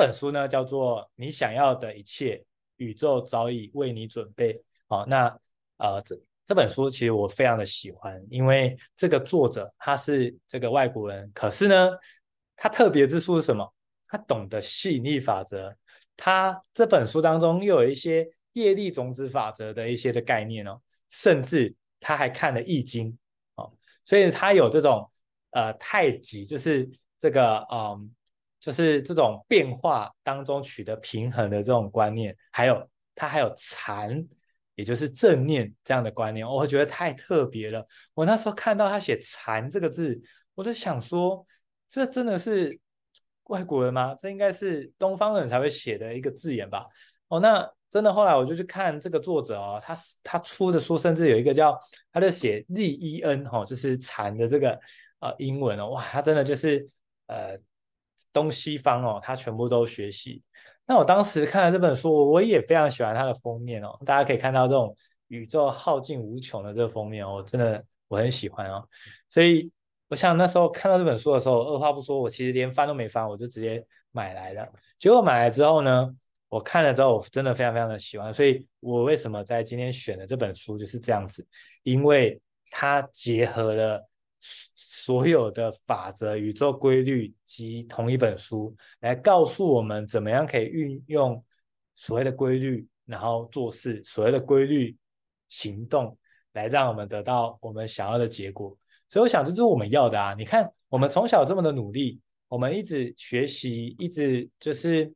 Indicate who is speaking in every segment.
Speaker 1: 本书呢叫做《你想要的一切，宇宙早已为你准备》。好，那呃这这本书其实我非常的喜欢，因为这个作者他是这个外国人，可是呢，他特别之处是什么？他懂得吸引力法则，他这本书当中又有一些业力种子法则的一些的概念哦，甚至他还看了易经哦，所以他有这种呃太极，就是这个嗯，就是这种变化当中取得平衡的这种观念，还有他还有禅，也就是正念这样的观念，我会觉得太特别了。我那时候看到他写禅这个字，我就想说，这真的是。外国人吗？这应该是东方人才会写的一个字眼吧？哦，那真的后来我就去看这个作者哦，他他出的书甚至有一个叫，他就写 Zen 哈，就是禅的这个呃英文哦，哇，他真的就是呃东西方哦，他全部都学习。那我当时看了这本书，我也非常喜欢它的封面哦，大家可以看到这种宇宙耗尽无穷的这个封面哦，真的我很喜欢哦，所以。我想那时候看到这本书的时候，二话不说，我其实连翻都没翻，我就直接买来了。结果买来之后呢，我看了之后，我真的非常非常的喜欢。所以我为什么在今天选的这本书就是这样子？因为它结合了所有的法则、宇宙规律及同一本书，来告诉我们怎么样可以运用所谓的规律，然后做事，所谓的规律行动，来让我们得到我们想要的结果。所以我想，这是我们要的啊！你看，我们从小这么的努力，我们一直学习，一直就是，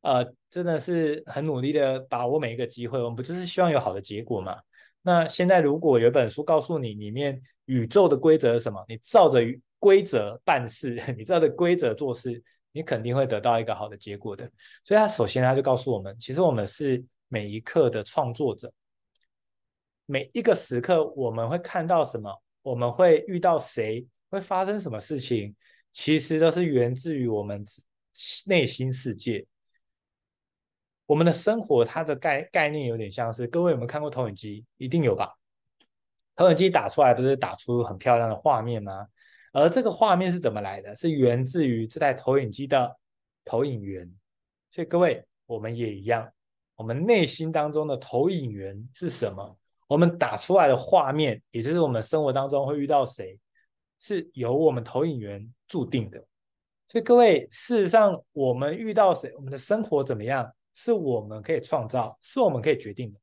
Speaker 1: 呃，真的是很努力的把握每一个机会。我们不就是希望有好的结果吗？那现在如果有本书告诉你里面宇宙的规则是什么，你照着规则办事，你照着规则做事，你肯定会得到一个好的结果的。所以他首先他就告诉我们，其实我们是每一刻的创作者，每一个时刻我们会看到什么？我们会遇到谁，会发生什么事情，其实都是源自于我们内心世界。我们的生活，它的概概念有点像是，各位有没有看过投影机？一定有吧？投影机打出来不是打出很漂亮的画面吗？而这个画面是怎么来的？是源自于这台投影机的投影源。所以各位，我们也一样，我们内心当中的投影源是什么？我们打出来的画面，也就是我们生活当中会遇到谁，是由我们投影源注定的。所以各位，事实上，我们遇到谁，我们的生活怎么样，是我们可以创造，是我们可以决定的。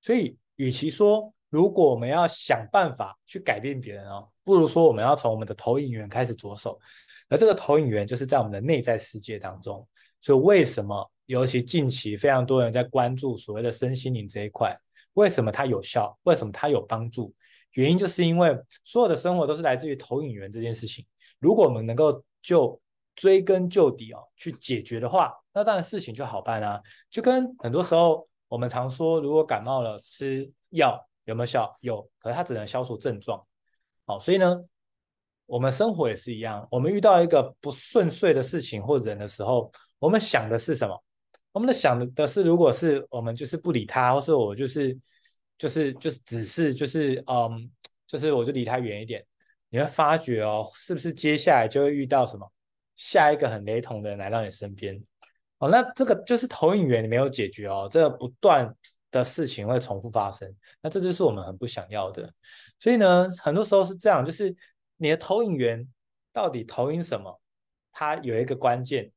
Speaker 1: 所以，与其说如果我们要想办法去改变别人哦，不如说我们要从我们的投影源开始着手。而这个投影源就是在我们的内在世界当中。所以，为什么尤其近期非常多人在关注所谓的身心灵这一块？为什么它有效？为什么它有帮助？原因就是因为所有的生活都是来自于投影源这件事情。如果我们能够就追根究底哦去解决的话，那当然事情就好办啊。就跟很多时候我们常说，如果感冒了吃药有没有效？有，可是它只能消除症状。好，所以呢，我们生活也是一样。我们遇到一个不顺遂的事情或人的时候，我们想的是什么？我们的想的是，如果是我们就是不理他，或是我就是就是就是只是就是嗯，就是我就离他远一点，你会发觉哦，是不是接下来就会遇到什么下一个很雷同的人来到你身边？哦，那这个就是投影源你没有解决哦，这个不断的事情会重复发生，那这就是我们很不想要的。所以呢，很多时候是这样，就是你的投影源到底投影什么？它有一个关键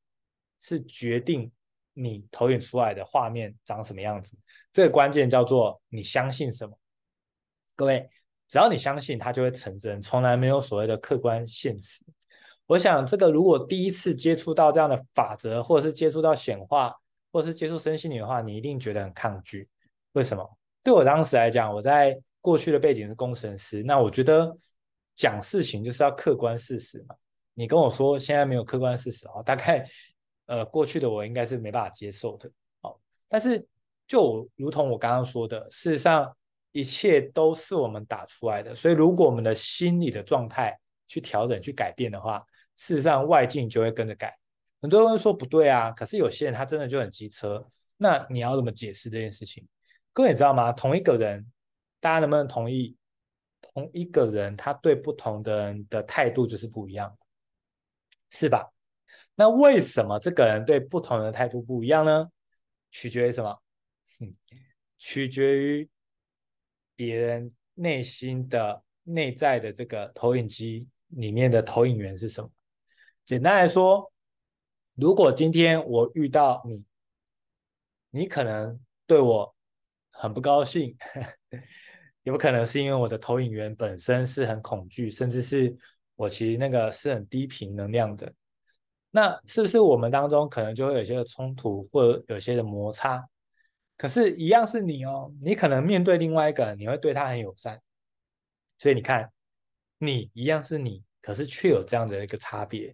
Speaker 1: 是决定。你投影出来的画面长什么样子？这个关键叫做你相信什么。各位，只要你相信，它就会成真，从来没有所谓的客观现实。我想，这个如果第一次接触到这样的法则，或者是接触到显化，或者是接触身心灵的话，你一定觉得很抗拒。为什么？对我当时来讲，我在过去的背景是工程师，那我觉得讲事情就是要客观事实嘛。你跟我说现在没有客观事实啊，大概。呃，过去的我应该是没办法接受的，好，但是就如同我刚刚说的，事实上一切都是我们打出来的，所以如果我们的心理的状态去调整、去改变的话，事实上外境就会跟着改。很多人说不对啊，可是有些人他真的就很机车，那你要怎么解释这件事情？各位你知道吗？同一个人，大家能不能同意？同一个人他对不同的人的态度就是不一样，是吧？那为什么这个人对不同人的态度不一样呢？取决于什么？取决于别人内心的内在的这个投影机里面的投影源是什么？简单来说，如果今天我遇到你，你可能对我很不高兴，有可能是因为我的投影源本身是很恐惧，甚至是我其实那个是很低频能量的。那是不是我们当中可能就会有些冲突，或者有些的摩擦？可是，一样是你哦，你可能面对另外一个人，你会对他很友善。所以你看，你一样是你，可是却有这样的一个差别。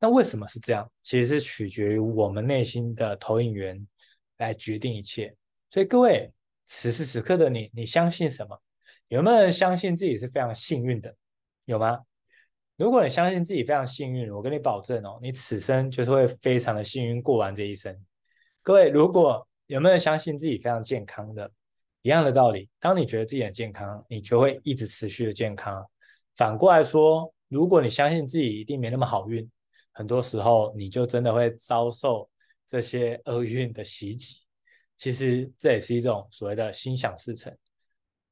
Speaker 1: 那为什么是这样？其实是取决于我们内心的投影源来决定一切。所以各位，此时此刻的你，你相信什么？有没有人相信自己是非常幸运的？有吗？如果你相信自己非常幸运，我跟你保证哦，你此生就是会非常的幸运过完这一生。各位，如果有没有人相信自己非常健康的？一样的道理，当你觉得自己很健康，你就会一直持续的健康。反过来说，如果你相信自己一定没那么好运，很多时候，你就真的会遭受这些厄运的袭击。其实这也是一种所谓的心想事成。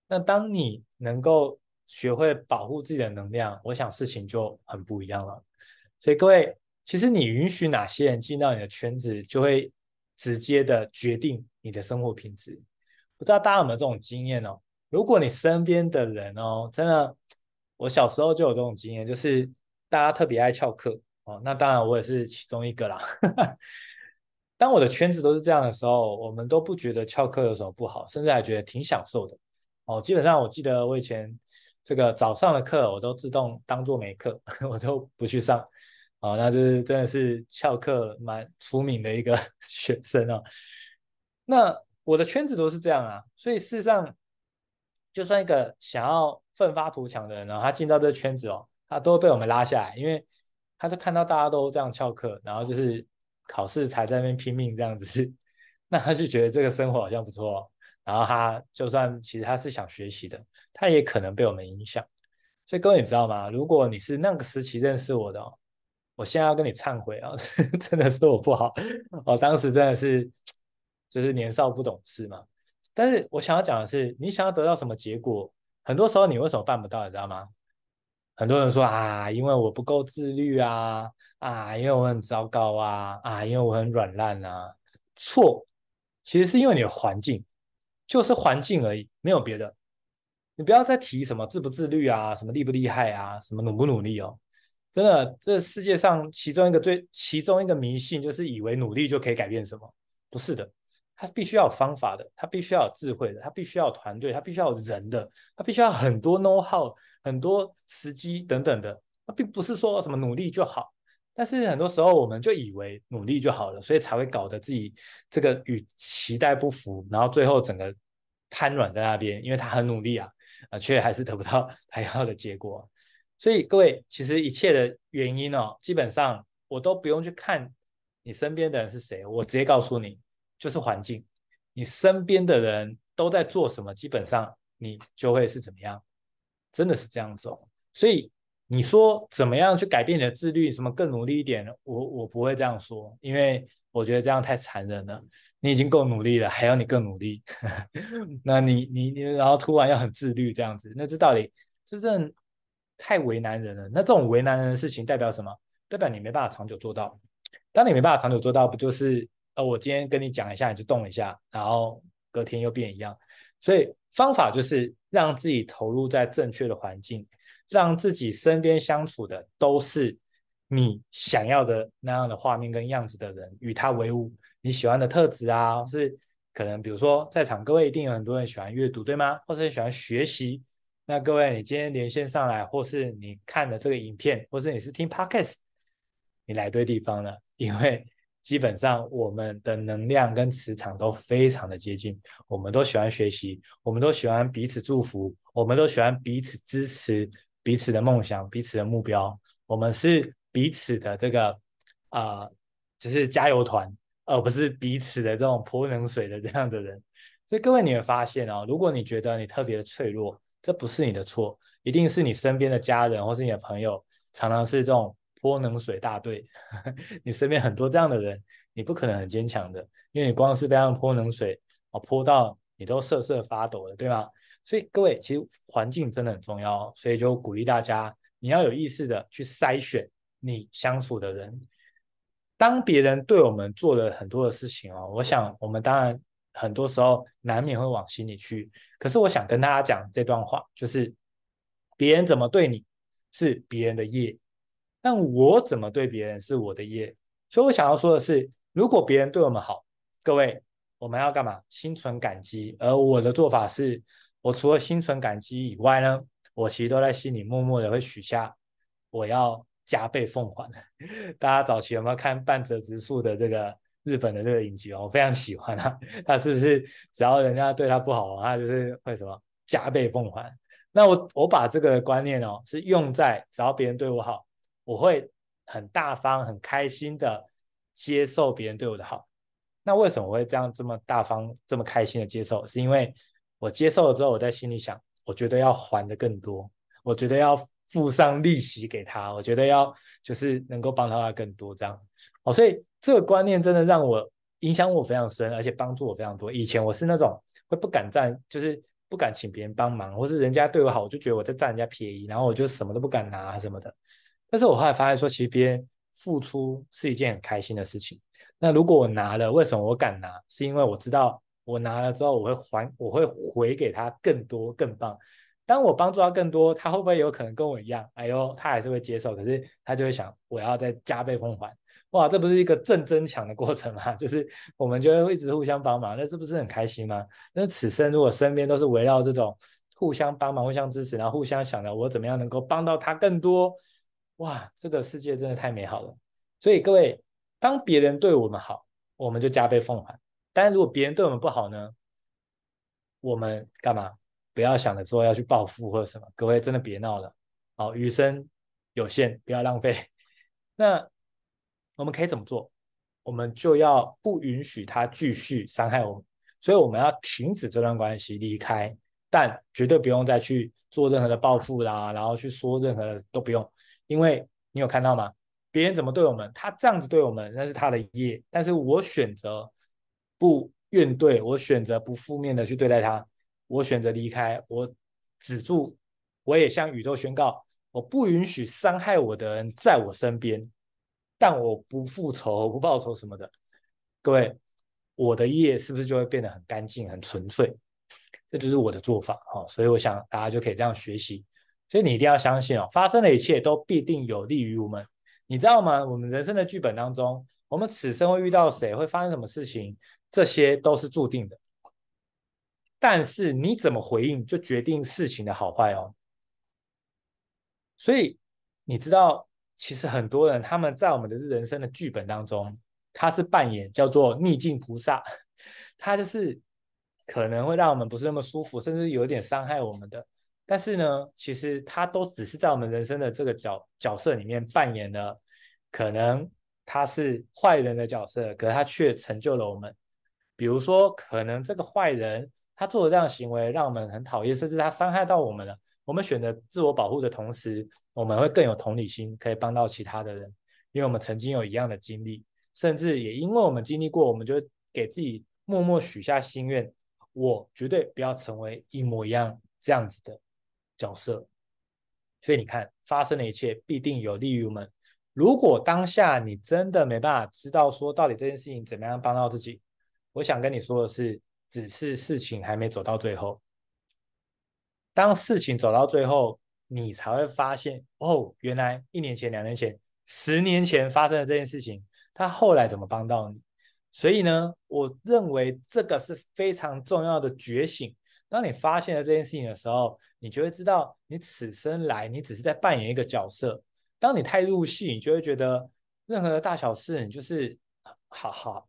Speaker 1: 那当你能够学会保护自己的能量，我想事情就很不一样了。所以各位，其实你允许哪些人进到你的圈子，就会直接的决定你的生活品质。不知道大家有没有这种经验哦？如果你身边的人哦，真的，我小时候就有这种经验，就是大家特别爱翘课。哦，那当然我也是其中一个啦。当我的圈子都是这样的时候，我们都不觉得翘课有什么不好，甚至还觉得挺享受的。哦，基本上我记得我以前这个早上的课，我都自动当做没课，我都不去上。哦，那就是真的是翘课蛮出名的一个 学生哦。那我的圈子都是这样啊，所以事实上，就算一个想要奋发图强的人呢，他进到这个圈子哦，他都会被我们拉下来，因为。他就看到大家都这样翘课，然后就是考试才在那边拼命这样子，那他就觉得这个生活好像不错，然后他就算其实他是想学习的，他也可能被我们影响。所以各位你知道吗？如果你是那个时期认识我的，哦我现在要跟你忏悔啊，真的是我不好，我当时真的是就是年少不懂事嘛。但是我想要讲的是，你想要得到什么结果，很多时候你为什么办不到，你知道吗？很多人说啊，因为我不够自律啊，啊，因为我很糟糕啊，啊，因为我很软烂啊。错，其实是因为你的环境，就是环境而已，没有别的。你不要再提什么自不自律啊，什么厉不厉害啊，什么努不努力哦。真的，这世界上其中一个最其中一个迷信，就是以为努力就可以改变什么，不是的。他必须要有方法的，他必须要有智慧的，他必须要有团队，他必须要有人的，他必须要很多 know how、很多时机等等的。他并不是说什么努力就好，但是很多时候我们就以为努力就好了，所以才会搞得自己这个与期待不符，然后最后整个瘫软在那边，因为他很努力啊，啊，却还是得不到 他要的结果。所以各位，其实一切的原因哦，基本上我都不用去看你身边的人是谁，我直接告诉你。就是环境，你身边的人都在做什么，基本上你就会是怎么样，真的是这样子。所以你说怎么样去改变你的自律，什么更努力一点，我我不会这样说，因为我觉得这样太残忍了。你已经够努力了，还要你更努力，那你你你，然后突然要很自律这样子，那这道理这真的太为难人了。那这种为难人的事情代表什么？代表你没办法长久做到。当你没办法长久做到，不就是？呃，我今天跟你讲一下，你就动一下，然后隔天又变一样。所以方法就是让自己投入在正确的环境，让自己身边相处的都是你想要的那样的画面跟样子的人，与他为伍。你喜欢的特质啊，是可能比如说在场各位一定有很多人喜欢阅读，对吗？或是喜欢学习。那各位，你今天连线上来，或是你看的这个影片，或是你是听 Podcast，你来对地方了，因为。基本上我们的能量跟磁场都非常的接近，我们都喜欢学习，我们都喜欢彼此祝福，我们都喜欢彼此支持彼此的梦想、彼此的目标，我们是彼此的这个啊、呃，就是加油团，而不是彼此的这种泼冷水的这样的人。所以各位，你会发现哦，如果你觉得你特别的脆弱，这不是你的错，一定是你身边的家人或是你的朋友常常是这种。泼冷水大队，你身边很多这样的人，你不可能很坚强的，因为你光是被他们泼冷水哦，泼到你都瑟瑟发抖了，对吗？所以各位，其实环境真的很重要，所以就鼓励大家，你要有意识的去筛选你相处的人。当别人对我们做了很多的事情哦，我想我们当然很多时候难免会往心里去。可是我想跟大家讲这段话，就是别人怎么对你是别人的业，但我怎么对别人是我的业。所以我想要说的是，如果别人对我们好，各位我们要干嘛？心存感激。而我的做法是，我除了心存感激以外呢，我其实都在心里默默的会许下，我要。加倍奉还。大家早期有没有看半泽直树的这个日本的这个影集哦？我非常喜欢啊。他是不是只要人家对他不好，他就是会什么加倍奉还？那我我把这个观念哦，是用在只要别人对我好，我会很大方、很开心的接受别人对我的好。那为什么我会这样这么大方、这么开心的接受？是因为我接受了之后，我在心里想，我觉得要还的更多，我觉得要。付上利息给他，我觉得要就是能够帮到他更多这样，哦，所以这个观念真的让我影响我非常深，而且帮助我非常多。以前我是那种会不敢占，就是不敢请别人帮忙，或是人家对我好，我就觉得我在占人家便宜，然后我就什么都不敢拿什么的。但是我后来发现说，其实别人付出是一件很开心的事情。那如果我拿了，为什么我敢拿？是因为我知道我拿了之后，我会还，我会回给他更多更棒。当我帮助他更多，他会不会有可能跟我一样？哎呦，他还是会接受，可是他就会想，我要再加倍奉还。哇，这不是一个正增强的过程吗？就是我们就会一直互相帮忙，那是不是很开心吗？那此生如果身边都是围绕这种互相帮忙、互相支持，然后互相想着我怎么样能够帮到他更多，哇，这个世界真的太美好了。所以各位，当别人对我们好，我们就加倍奉还；但如果别人对我们不好呢，我们干嘛？不要想着说要去报复或者什么，各位真的别闹了。好，余生有限，不要浪费。那我们可以怎么做？我们就要不允许他继续伤害我们，所以我们要停止这段关系，离开。但绝对不用再去做任何的报复啦，然后去说任何的都不用，因为你有看到吗？别人怎么对我们，他这样子对我们，那是他的业。但是我选择不怨怼，我选择不负面的去对待他。我选择离开，我止住，我也向宇宙宣告，我不允许伤害我的人在我身边，但我不复仇，不报仇什么的。各位，我的业是不是就会变得很干净、很纯粹？这就是我的做法哈。所以我想大家就可以这样学习。所以你一定要相信哦，发生的一切都必定有利于我们。你知道吗？我们人生的剧本当中，我们此生会遇到谁，会发生什么事情，这些都是注定的。但是你怎么回应，就决定事情的好坏哦。所以你知道，其实很多人他们在我们的人生的剧本当中，他是扮演叫做逆境菩萨，他就是可能会让我们不是那么舒服，甚至有点伤害我们的。但是呢，其实他都只是在我们人生的这个角角色里面扮演了，可能他是坏人的角色，可是他却成就了我们。比如说，可能这个坏人。他做的这样行为让我们很讨厌，甚至他伤害到我们了。我们选择自我保护的同时，我们会更有同理心，可以帮到其他的人，因为我们曾经有一样的经历，甚至也因为我们经历过，我们就给自己默默许下心愿：我绝对不要成为一模一样这样子的角色。所以你看，发生的一切必定有利于我们。如果当下你真的没办法知道说到底这件事情怎么样帮到自己，我想跟你说的是。只是事情还没走到最后，当事情走到最后，你才会发现哦，原来一年前、两年前、十年前发生的这件事情，他后来怎么帮到你？所以呢，我认为这个是非常重要的觉醒。当你发现了这件事情的时候，你就会知道，你此生来，你只是在扮演一个角色。当你太入戏，你就会觉得任何的大小事，你就是好好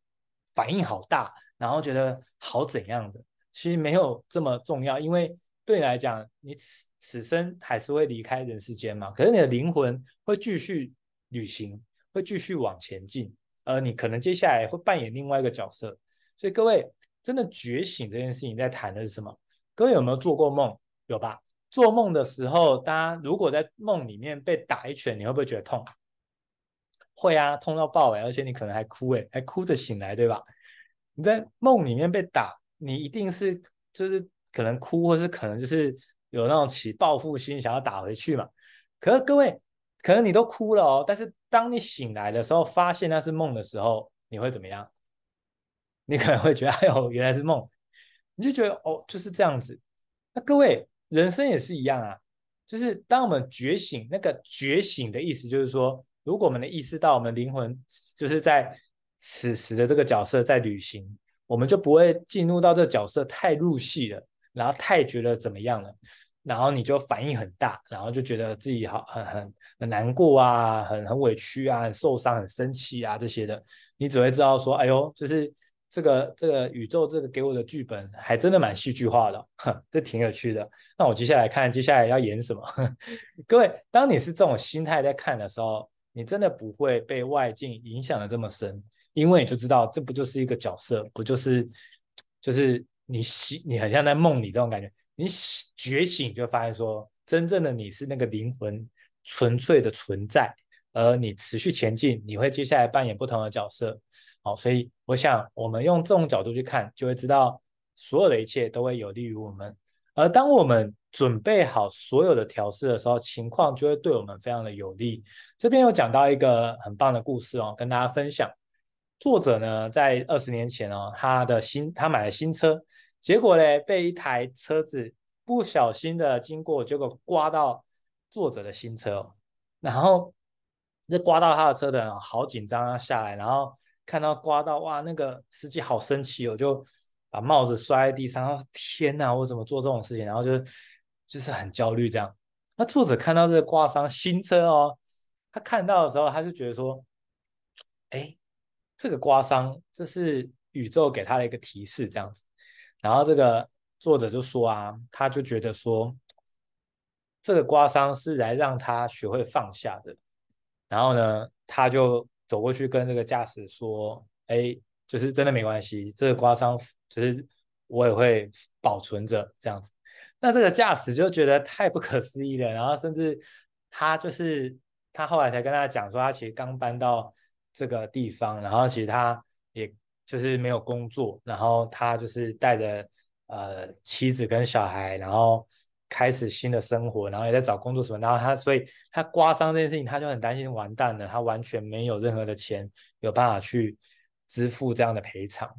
Speaker 1: 反应好大。然后觉得好怎样的，其实没有这么重要，因为对你来讲，你此此生还是会离开人世间嘛。可是你的灵魂会继续旅行，会继续往前进，而你可能接下来会扮演另外一个角色。所以各位，真的觉醒这件事情在谈的是什么？各位有没有做过梦？有吧？做梦的时候，大家如果在梦里面被打一拳，你会不会觉得痛？会啊，痛到爆哎，而且你可能还哭哎，还哭着醒来，对吧？你在梦里面被打，你一定是就是可能哭，或是可能就是有那种起报复心，想要打回去嘛。可是各位，可能你都哭了哦，但是当你醒来的时候，发现那是梦的时候，你会怎么样？你可能会觉得，哎呦，原来是梦，你就觉得哦，就是这样子。那各位，人生也是一样啊，就是当我们觉醒，那个觉醒的意思就是说。如果我们的意识到我们灵魂就是在此时的这个角色在旅行，我们就不会进入到这个角色太入戏了，然后太觉得怎么样了，然后你就反应很大，然后就觉得自己好很很很难过啊，很很委屈啊，很受伤，很生气啊这些的，你只会知道说，哎呦，就是这个这个宇宙这个给我的剧本还真的蛮戏剧化的，哼，这挺有趣的。那我接下来看接下来要演什么？各位，当你是这种心态在看的时候。你真的不会被外境影响的这么深，因为你就知道这不就是一个角色，不就是就是你醒，你很像在梦里这种感觉。你觉醒就发现说，真正的你是那个灵魂纯粹的存在，而你持续前进，你会接下来扮演不同的角色。好，所以我想我们用这种角度去看，就会知道所有的一切都会有利于我们。而当我们准备好所有的调试的时候，情况就会对我们非常的有利。这边有讲到一个很棒的故事哦，跟大家分享。作者呢，在二十年前哦，他的新他买了新车，结果呢，被一台车子不小心的经过，结果刮到作者的新车哦，然后这刮到他的车的人好紧张要下来，然后看到刮到哇，那个司机好生气哦，就。把帽子摔在地上，天哪，我怎么做这种事情？然后就就是很焦虑这样。那作者看到这个刮伤新车哦，他看到的时候，他就觉得说，哎，这个刮伤，这是宇宙给他的一个提示这样子。然后这个作者就说啊，他就觉得说，这个刮伤是来让他学会放下的。然后呢，他就走过去跟这个驾驶说，哎，就是真的没关系，这个刮伤。就是我也会保存着这样子，那这个驾驶就觉得太不可思议了，然后甚至他就是他后来才跟他讲说，他其实刚搬到这个地方，然后其实他也就是没有工作，然后他就是带着呃妻子跟小孩，然后开始新的生活，然后也在找工作什么，然后他所以他刮伤这件事情，他就很担心完蛋了，他完全没有任何的钱有办法去支付这样的赔偿。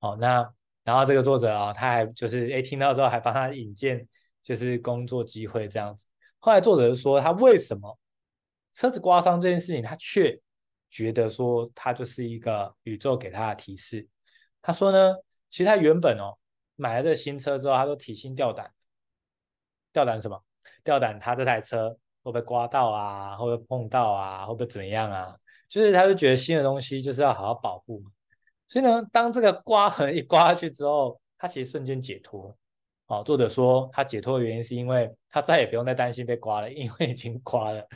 Speaker 1: 哦，那然后这个作者啊、他还就是哎，听到之后还帮他引荐，就是工作机会这样子。后来作者就说，他为什么车子刮伤这件事情，他却觉得说他就是一个宇宙给他的提示。他说呢，其实他原本哦买了这个新车之后，他都提心吊胆，吊胆什么？吊胆他这台车会不会刮到啊？会不会碰到啊？会不会怎么样啊？就是他就觉得新的东西就是要好好保护嘛。所以呢，当这个刮痕一刮下去之后，他其实瞬间解脱。哦，作者说他解脱的原因是因为他再也不用再担心被刮了，因为已经刮了。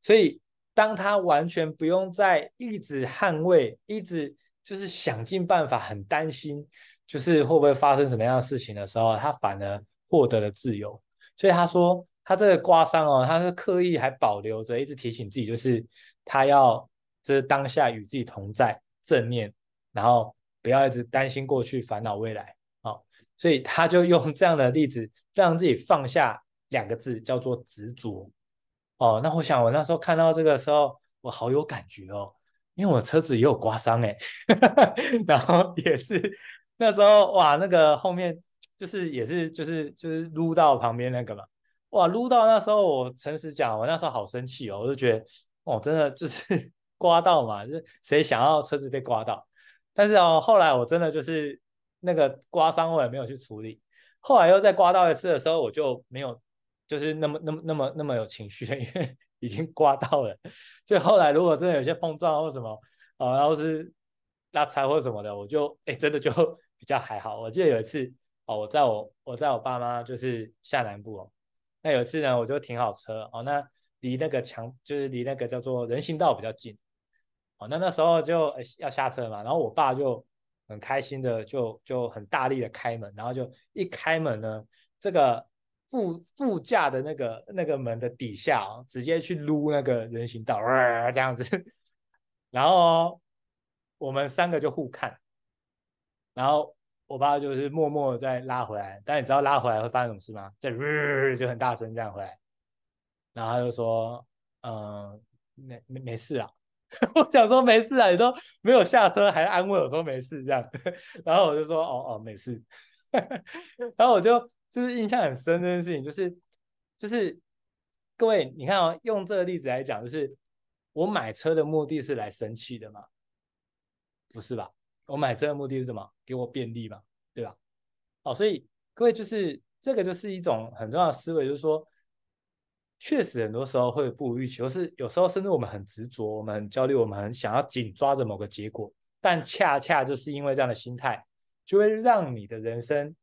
Speaker 1: 所以当他完全不用再一直捍卫，一直就是想尽办法，很担心就是会不会发生什么样的事情的时候，他反而获得了自由。所以他说他这个刮伤哦，他是刻意还保留着，一直提醒自己，就是他要就是当下与自己同在，正念。然后不要一直担心过去，烦恼未来，哦，所以他就用这样的例子，让自己放下两个字，叫做执着。哦，那我想我那时候看到这个时候，我好有感觉哦，因为我车子也有刮伤哎，然后也是那时候哇，那个后面就是也是就是就是撸到旁边那个嘛，哇，撸到那时候我诚实讲，我那时候好生气哦，我就觉得哦，真的就是 刮到嘛，就谁想要车子被刮到？但是哦，后来我真的就是那个刮伤，我也没有去处理。后来又再刮到一次的时候，我就没有，就是那么那么那么那么有情绪了，因为已经刮到了。就后来如果真的有些碰撞或什么，呃，然后是拉柴或什么的，我就哎真的就 比较还好。我记得有一次哦，我在我我在我爸妈就是下南部哦，那有一次呢，我就停好车哦，那离那个墙就是离那个叫做人行道比较近。哦，那那时候就要下车嘛，然后我爸就很开心的就就很大力的开门，然后就一开门呢，这个副副驾的那个那个门的底下哦，直接去撸那个人行道，呃，这样子，然后我们三个就互看，然后我爸就是默默的再拉回来，但你知道拉回来会发生什么事吗？就就很大声这样回来，然后他就说：“嗯，没没没事啊。”我想说没事啊，你都没有下车还安慰我说没事这样，然后我就说：“哦哦，没事。”然后我就就是印象很深这件事情，就是就是各位你看哦，用这个例子来讲，就是。我买车的目的是来生气的嘛？不是吧？我买车的目的是什么？给我便利嘛，对吧？哦，所以各位就是这个就是一种很重要的思维，就是说，确实很多时候会不如预期，或是有时候甚至我们很执着，我们很焦虑，我们很想要紧抓着某个结果，但恰恰就是因为这样的心态，就会让你的人生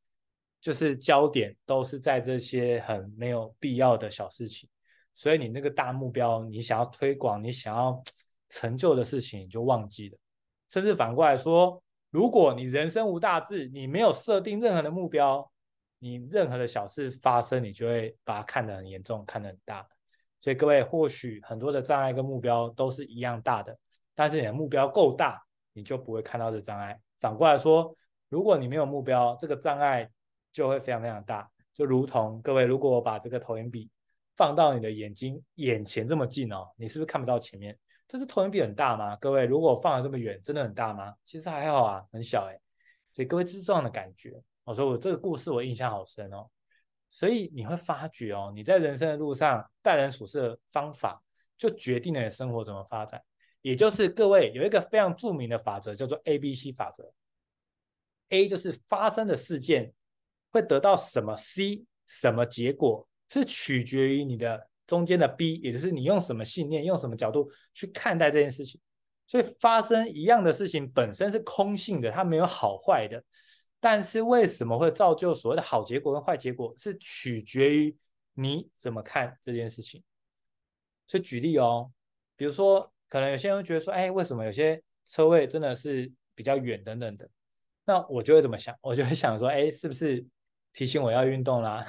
Speaker 1: 就是焦点都是在这些很没有必要的小事情。所以你那个大目标，你想要推广，你想要成就的事情，你就忘记了。甚至反过来说，如果你人生无大志，你没有设定任何的目标，你任何的小事发生，你就会把它看得很严重，看得很大。所以各位，或许很多的障碍跟目标都是一样大的，但是你的目标够大，你就不会看到这障碍。反过来说，如果你没有目标，这个障碍就会非常非常大。就如同各位，如果我把这个投影笔。放到你的眼睛眼前这么近哦，你是不是看不到前面？这是投影比很大吗？各位，如果放的这么远，真的很大吗？其实还好啊，很小哎。所以各位就是这样的感觉。我说我这个故事我印象好深哦。所以你会发觉哦，你在人生的路上待人处事的方法，就决定了你生活怎么发展。也就是各位有一个非常著名的法则，叫做 A B C 法则。A 就是发生的事件会得到什么 C 什么结果。是取决于你的中间的 B，也就是你用什么信念、用什么角度去看待这件事情。所以发生一样的事情本身是空性的，它没有好坏的。但是为什么会造就所谓的好结果跟坏结果，是取决于你怎么看这件事情。所以举例哦，比如说，可能有些人会觉得说，哎，为什么有些车位真的是比较远等等的？那我就会怎么想？我就会想说，哎，是不是？提醒我要运动啦。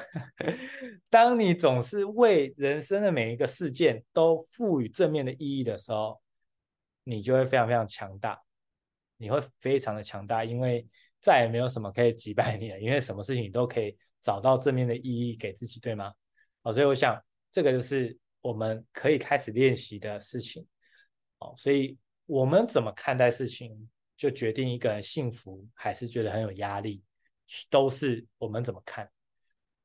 Speaker 1: 当你总是为人生的每一个事件都赋予正面的意义的时候，你就会非常非常强大，你会非常的强大，因为再也没有什么可以击败你了，因为什么事情你都可以找到正面的意义给自己，对吗？好，所以我想这个就是我们可以开始练习的事情。好，所以我们怎么看待事情，就决定一个人幸福还是觉得很有压力。都是我们怎么看，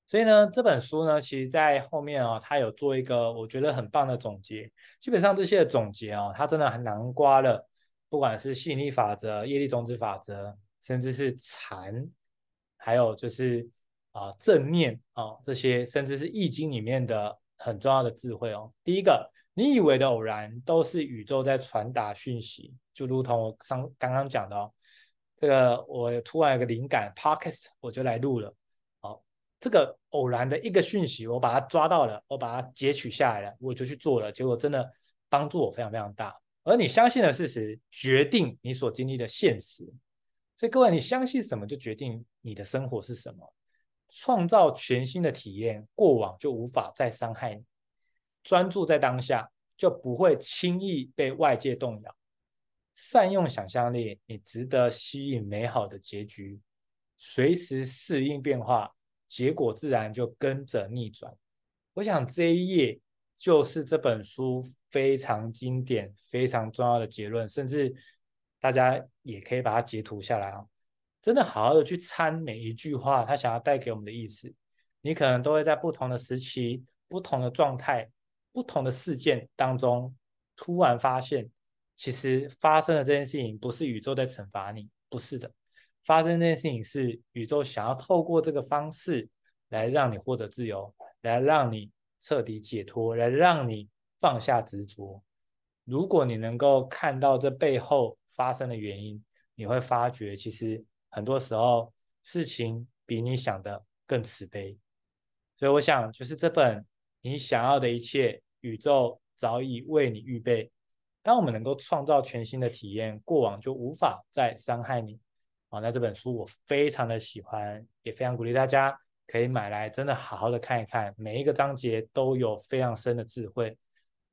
Speaker 1: 所以呢，这本书呢，其实在后面啊、哦，它有做一个我觉得很棒的总结。基本上这些的总结啊、它真的很难刮了，不管是吸引力法则、业力种子法则，甚至是禅，还有就是啊正念啊这些，甚至是易经里面的很重要的智慧哦。第一个，你以为的偶然，都是宇宙在传达讯息，就如同我刚刚刚讲的哦。这个我突然有个灵感，Podcast 我就来录了。好，这个偶然的一个讯息，我把它抓到了，我把它截取下来了，我就去做了。结果真的帮助我非常非常大。而你相信的事实，决定你所经历的现实。所以各位，你相信什么，就决定你的生活是什么。创造全新的体验，过往就无法再伤害你。专注在当下，就不会轻易被外界动摇。善用想象力，你值得吸引美好的结局。随时适应变化，结果自然就跟着逆转。我想这一页就是这本书非常经典、非常重要的结论，甚至大家也可以把它截图下来啊！真的好好的去参每一句话，他想要带给我们的意思。你可能都会在不同的时期、不同的状态、不同的事件当中，突然发现。其实发生的这件事情不是宇宙在惩罚你，不是的。发生这件事情是宇宙想要透过这个方式来让你获得自由，来让你彻底解脱，来让你放下执着。如果你能够看到这背后发生的原因，你会发觉其实很多时候事情比你想的更慈悲。所以我想，就是这本你想要的一切，宇宙早已为你预备。当我们能够创造全新的体验，过往就无法再伤害你。好，那这本书我非常的喜欢，也非常鼓励大家可以买来，真的好好的看一看。每一个章节都有非常深的智慧。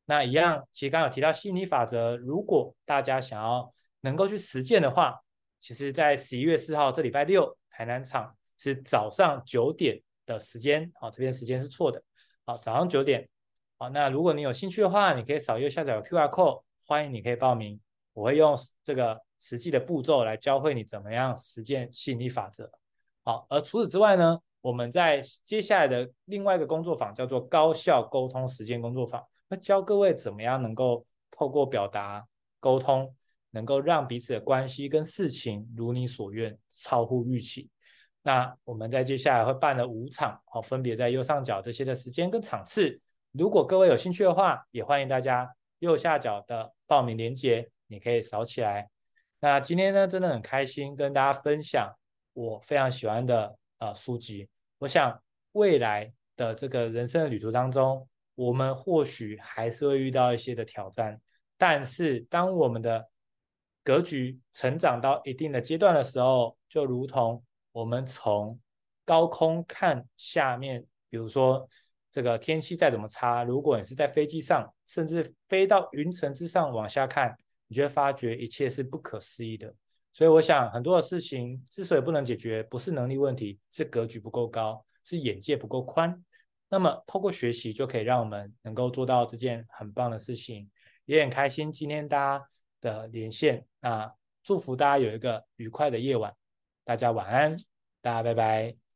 Speaker 1: 那一样，其实刚刚有提到吸引力法则，如果大家想要能够去实践的话，其实，在十一月四号这礼拜六，台南场是早上九点的时间，好，这边时间是错的，好，早上九点，好，那如果你有兴趣的话，你可以扫右下角的 QR code，欢迎你可以报名，我会用这个实际的步骤来教会你怎么样实践吸引力法则，好，而除此之外呢，我们在接下来的另外一个工作坊叫做高效沟通实践工作坊，那教各位怎么样能够透过表达沟通。能够让彼此的关系跟事情如你所愿，超乎预期。那我们在接下来会办了五场，哦，分别在右上角这些的时间跟场次。如果各位有兴趣的话，也欢迎大家右下角的报名链接，你可以扫起来。那今天呢，真的很开心跟大家分享我非常喜欢的呃书籍。我想未来的这个人生的旅途当中，我们或许还是会遇到一些的挑战，但是当我们的格局成长到一定的阶段的时候，就如同我们从高空看下面，比如说这个天气再怎么差，如果你是在飞机上，甚至飞到云层之上往下看，你就会发觉一切是不可思议的。所以我想，很多的事情之所以不能解决，不是能力问题，是格局不够高，是眼界不够宽。那么透过学习，就可以让我们能够做到这件很棒的事情。也很开心，今天大家的连线啊，祝福大家有一个愉快的夜晚，大家晚安，大家拜拜。